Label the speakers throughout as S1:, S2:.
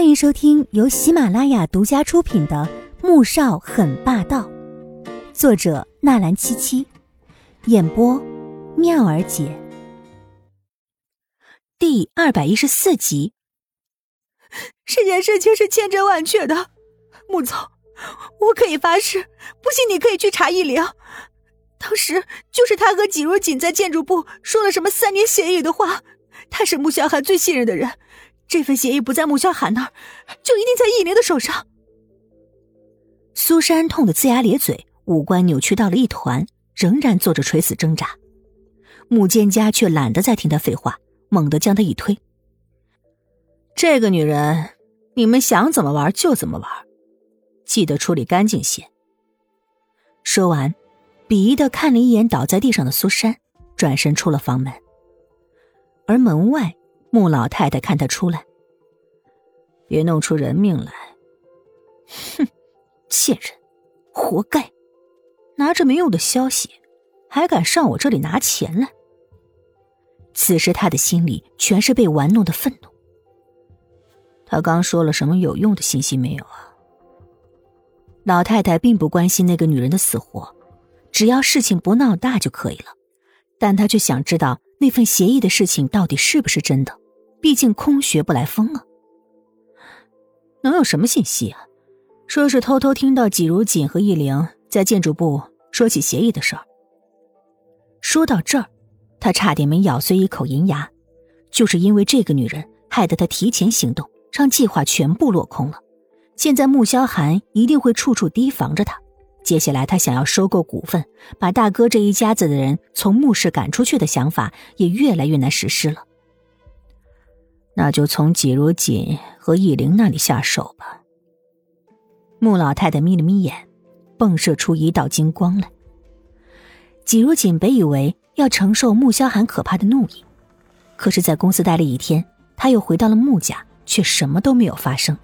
S1: 欢迎收听由喜马拉雅独家出品的《穆少很霸道》，作者纳兰七七，演播妙儿姐。第二百一十四集。
S2: 这件事情是千真万确的，穆总，我可以发誓，不信你可以去查易灵。当时就是他和季如锦在建筑部说了什么三年协议的话，他是穆萧寒最信任的人。这份协议不在穆萧寒那儿，就一定在易灵的手上。
S1: 苏珊痛得龇牙咧嘴，五官扭曲到了一团，仍然做着垂死挣扎。穆蒹葭却懒得再听他废话，猛地将他一推：“
S3: 这个女人，你们想怎么玩就怎么玩，记得处理干净些。”
S1: 说完，鄙夷的看了一眼倒在地上的苏珊，转身出了房门。而门外。穆老太太看他出来，
S3: 别弄出人命来！
S1: 哼，贱人，活该！拿着没用的消息，还敢上我这里拿钱来！此时他的心里全是被玩弄的愤怒。
S3: 他刚说了什么有用的信息没有啊？
S1: 老太太并不关心那个女人的死活，只要事情不闹大就可以了。但她却想知道那份协议的事情到底是不是真的。毕竟空穴不来风啊！
S3: 能有什么信息啊？说是偷偷听到季如锦和易灵在建筑部说起协议的事儿。
S1: 说到这儿，他差点没咬碎一口银牙。就是因为这个女人，害得他提前行动，让计划全部落空了。现在穆萧寒一定会处处提防着他。接下来，他想要收购股份，把大哥这一家子的人从穆氏赶出去的想法，也越来越难实施了。
S3: 那就从季如锦和易灵那里下手吧。
S1: 穆老太太眯了眯眼，迸射出一道金光来。季如锦本以为要承受穆萧寒可怕的怒意，可是，在公司待了一天，他又回到了穆家，却什么都没有发生。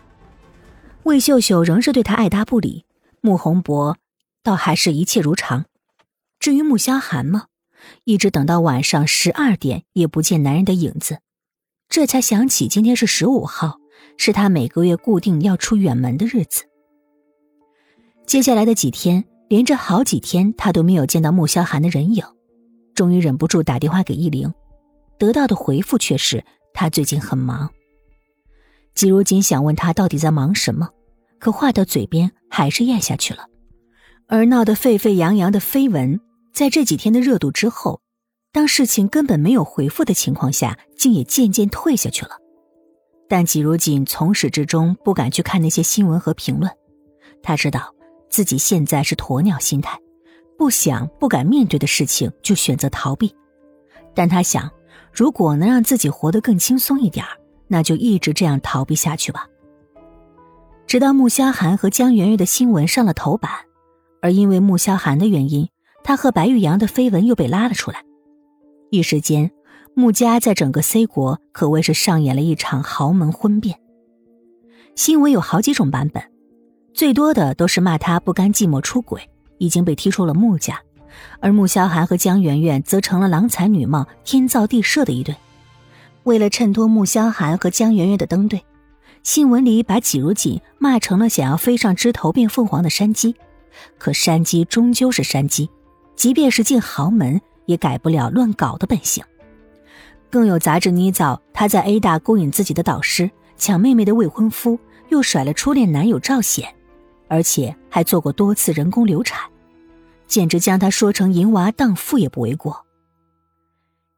S1: 魏秀秀仍是对他爱答不理，穆宏博倒还是一切如常。至于穆萧寒吗？一直等到晚上十二点，也不见男人的影子。这才想起今天是十五号，是他每个月固定要出远门的日子。接下来的几天，连着好几天，他都没有见到穆萧寒的人影。终于忍不住打电话给易灵，得到的回复却是他最近很忙。季如锦想问他到底在忙什么，可话到嘴边还是咽下去了。而闹得沸沸扬扬的绯闻，在这几天的热度之后。当事情根本没有回复的情况下，竟也渐渐退下去了。但季如锦从始至终不敢去看那些新闻和评论，他知道自己现在是鸵鸟心态，不想、不敢面对的事情就选择逃避。但他想，如果能让自己活得更轻松一点那就一直这样逃避下去吧。直到穆萧寒和江圆圆的新闻上了头版，而因为穆萧寒的原因，他和白玉阳的绯闻又被拉了出来。一时间，穆家在整个 C 国可谓是上演了一场豪门婚变。新闻有好几种版本，最多的都是骂他不甘寂寞出轨，已经被踢出了穆家；而穆萧寒和江媛媛则成了郎才女貌、天造地设的一对。为了衬托穆萧寒和江媛媛的登对，新闻里把季如锦骂成了想要飞上枝头变凤凰的山鸡。可山鸡终究是山鸡，即便是进豪门。也改不了乱搞的本性，更有杂志捏造他在 A 大勾引自己的导师，抢妹妹的未婚夫，又甩了初恋男友赵显，而且还做过多次人工流产，简直将他说成淫娃荡妇也不为过。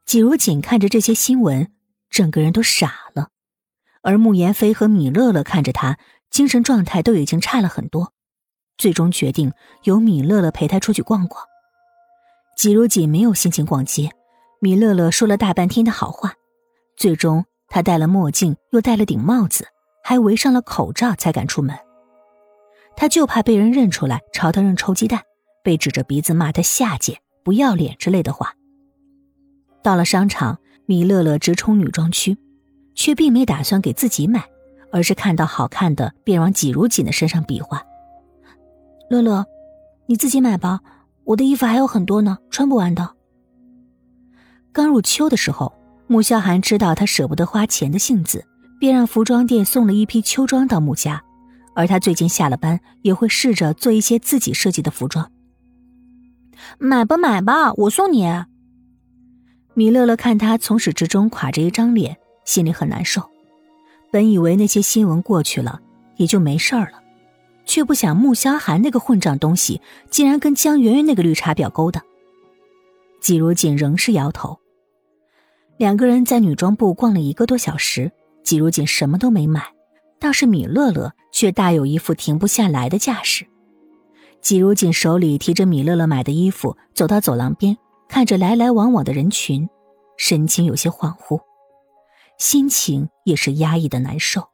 S1: 季如锦看着这些新闻，整个人都傻了，而穆言飞和米乐乐看着他，精神状态都已经差了很多，最终决定由米乐乐陪他出去逛逛。季如锦没有心情逛街，米乐乐说了大半天的好话，最终他戴了墨镜，又戴了顶帽子，还围上了口罩，才敢出门。他就怕被人认出来，朝他扔臭鸡蛋，被指着鼻子骂他下贱、不要脸之类的话。到了商场，米乐乐直冲女装区，却并没打算给自己买，而是看到好看的便往季如锦的身上比划。乐乐，你自己买吧。我的衣服还有很多呢，穿不完的。刚入秋的时候，穆萧寒知道他舍不得花钱的性子，便让服装店送了一批秋装到穆家，而他最近下了班也会试着做一些自己设计的服装。
S2: 买吧买吧，我送你。
S1: 米乐乐看他从始至终垮着一张脸，心里很难受。本以为那些新闻过去了也就没事儿了，却不想穆萧寒那个混账东西竟然跟江圆圆那个绿茶婊勾搭。季如锦仍是摇头。两个人在女装部逛了一个多小时，季如锦什么都没买，倒是米乐乐却大有一副停不下来的架势。季如锦手里提着米乐乐买的衣服，走到走廊边。看着来来往往的人群，神情有些恍惚，心情也是压抑的难受。